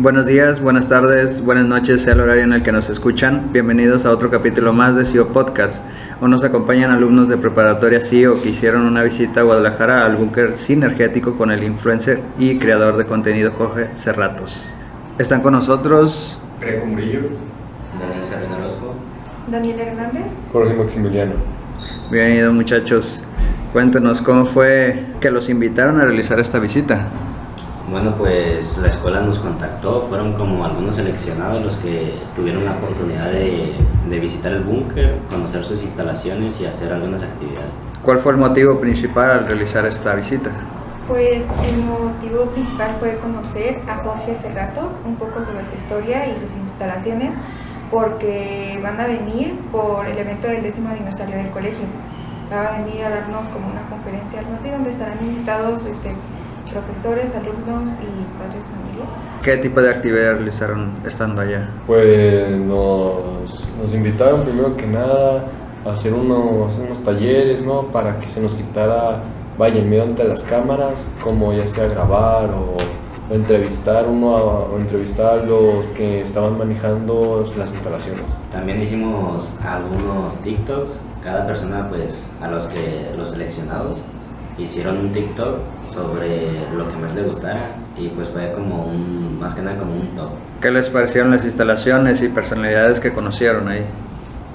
Buenos días, buenas tardes, buenas noches, sea el horario en el que nos escuchan. Bienvenidos a otro capítulo más de CIO Podcast. Hoy nos acompañan alumnos de preparatoria CIO que hicieron una visita a Guadalajara al búnker sinergético con el influencer y creador de contenido Jorge Cerratos. Están con nosotros Greco Murillo, Daniel Sabina Orozco. Daniel Hernández. Jorge Maximiliano. Bienvenidos muchachos. Cuéntenos cómo fue que los invitaron a realizar esta visita. Bueno, pues la escuela nos contactó, fueron como algunos seleccionados los que tuvieron la oportunidad de, de visitar el búnker, conocer sus instalaciones y hacer algunas actividades. ¿Cuál fue el motivo principal al realizar esta visita? Pues el motivo principal fue conocer a Jorge Cerratos, un poco sobre su historia y sus instalaciones, porque van a venir por el evento del décimo aniversario del colegio. Va a venir a darnos como una conferencia, algo así, donde estarán invitados este, profesores, alumnos y padres de familia. ¿Qué tipo de actividad realizaron estando allá? Pues nos, nos invitaron primero que nada a hacer unos, unos talleres, ¿no? Para que se nos quitara, vaya, el miedo ante las cámaras, como ya sea grabar o, o entrevistar uno a, o entrevistar a los que estaban manejando las instalaciones. También hicimos algunos TikToks, cada persona pues a los que los seleccionados hicieron un TikTok sobre lo que más les gustara y pues fue como un, más que nada como un top. ¿Qué les parecieron las instalaciones y personalidades que conocieron ahí?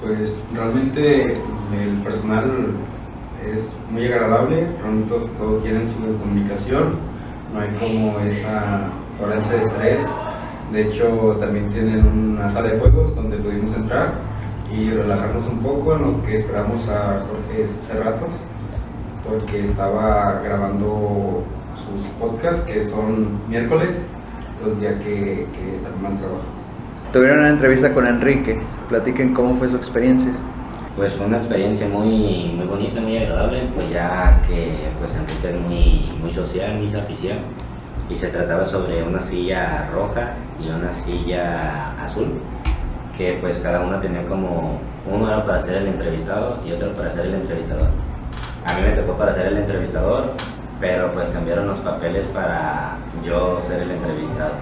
pues realmente el personal es muy agradable, realmente todos, todos tienen su comunicación, no hay como esa tolerancia de estrés. De hecho, también tienen una sala de juegos donde pudimos entrar y relajarnos un poco en lo que esperamos a Jorge Cerratos, porque estaba grabando sus podcasts que son miércoles, los días que, que también más trabajo. Tuvieron una entrevista con Enrique. Platiquen cómo fue su experiencia. Pues fue una experiencia muy, muy bonita, muy agradable, pues ya que pues Enrique es muy, muy social, muy servicial y se trataba sobre una silla roja y una silla azul que pues cada una tenía como uno era para ser el entrevistado y otro para ser el entrevistador. A mí me tocó para ser el entrevistador, pero pues cambiaron los papeles para yo ser el entrevistado.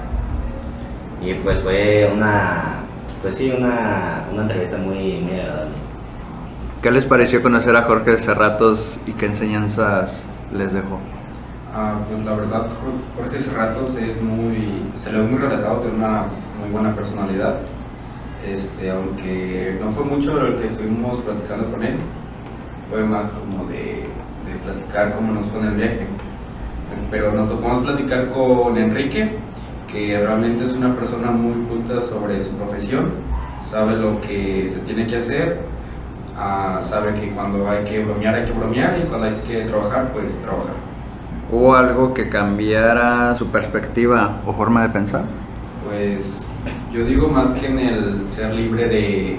Y pues fue una, pues sí, una, una entrevista muy, muy agradable. ¿Qué les pareció conocer a Jorge Cerratos y qué enseñanzas les dejó? Ah, pues la verdad, Jor- Jorge Cerratos es muy, se le ve muy relajado, tiene una muy buena personalidad. Este, aunque no fue mucho lo que estuvimos platicando con él, fue más como de, de platicar cómo nos fue en el viaje. Pero nos tocó más platicar con Enrique, que realmente es una persona muy culta sobre su profesión, sabe lo que se tiene que hacer, ah, sabe que cuando hay que bromear hay que bromear y cuando hay que trabajar, pues trabajar. ¿Hubo algo que cambiara su perspectiva o forma de pensar? Pues yo digo más que en el ser libre de,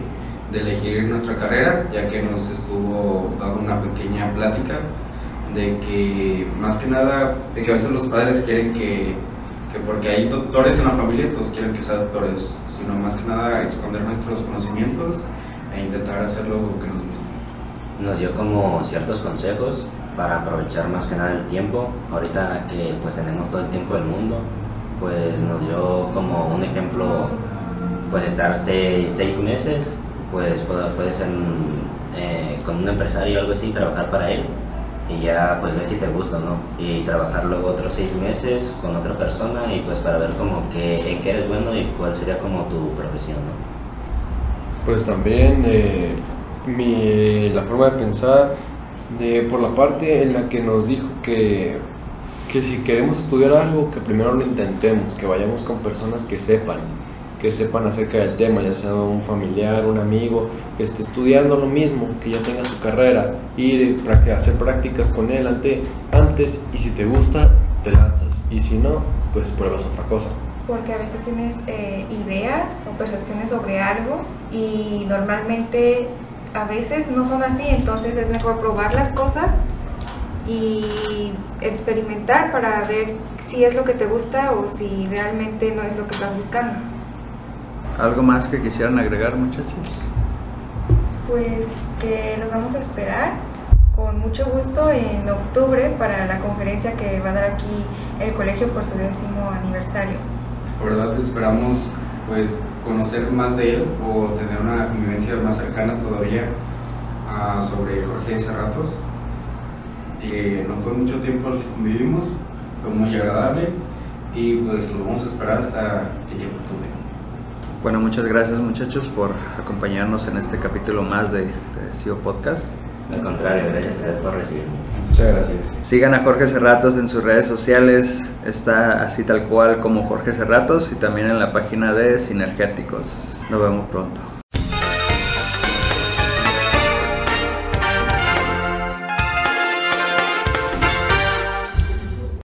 de elegir nuestra carrera, ya que nos estuvo dando una pequeña plática de que más que nada, de que a veces los padres quieren que, que porque hay doctores en la familia, todos quieren que sean doctores, sino más que nada exponer nuestros conocimientos e intentar hacer lo que nos gusta. Nos dio como ciertos consejos para aprovechar más que nada el tiempo. Ahorita que pues tenemos todo el tiempo del mundo, pues nos dio como un ejemplo, pues estar seis, seis meses, pues puede, puede ser mm, eh, con un empresario o algo así, trabajar para él y ya pues ver si te gusta, ¿no? Y trabajar luego otros seis meses con otra persona y pues para ver como que en qué eres bueno y cuál sería como tu profesión, ¿no? Pues también eh, mi, la forma de pensar, de, por la parte en la que nos dijo que, que si queremos estudiar algo, que primero lo intentemos, que vayamos con personas que sepan, que sepan acerca del tema, ya sea un familiar, un amigo, que esté estudiando lo mismo, que ya tenga su carrera, ir práct- hacer prácticas con él ante, antes y si te gusta, te lanzas y si no, pues pruebas otra cosa. Porque a veces tienes eh, ideas o percepciones sobre algo y normalmente a veces no son así, entonces es mejor probar las cosas y experimentar para ver si es lo que te gusta o si realmente no es lo que estás buscando. ¿Algo más que quisieran agregar muchachos? Pues que los vamos a esperar con mucho gusto en octubre para la conferencia que va a dar aquí el colegio por su décimo aniversario. La verdad esperamos pues conocer más de él o tener una convivencia más cercana todavía ah, sobre Jorge Cerratos. Eh, no fue mucho tiempo el que convivimos, fue muy agradable y pues lo vamos a esperar hasta que llegue octubre. Bueno, muchas gracias muchachos por acompañarnos en este capítulo más de, de CEO Podcast. Al contrario, gracias a ustedes por recibirme. Muchas gracias. Sigan a Jorge Cerratos en sus redes sociales, está así tal cual como Jorge Cerratos y también en la página de Sinergéticos. Nos vemos pronto.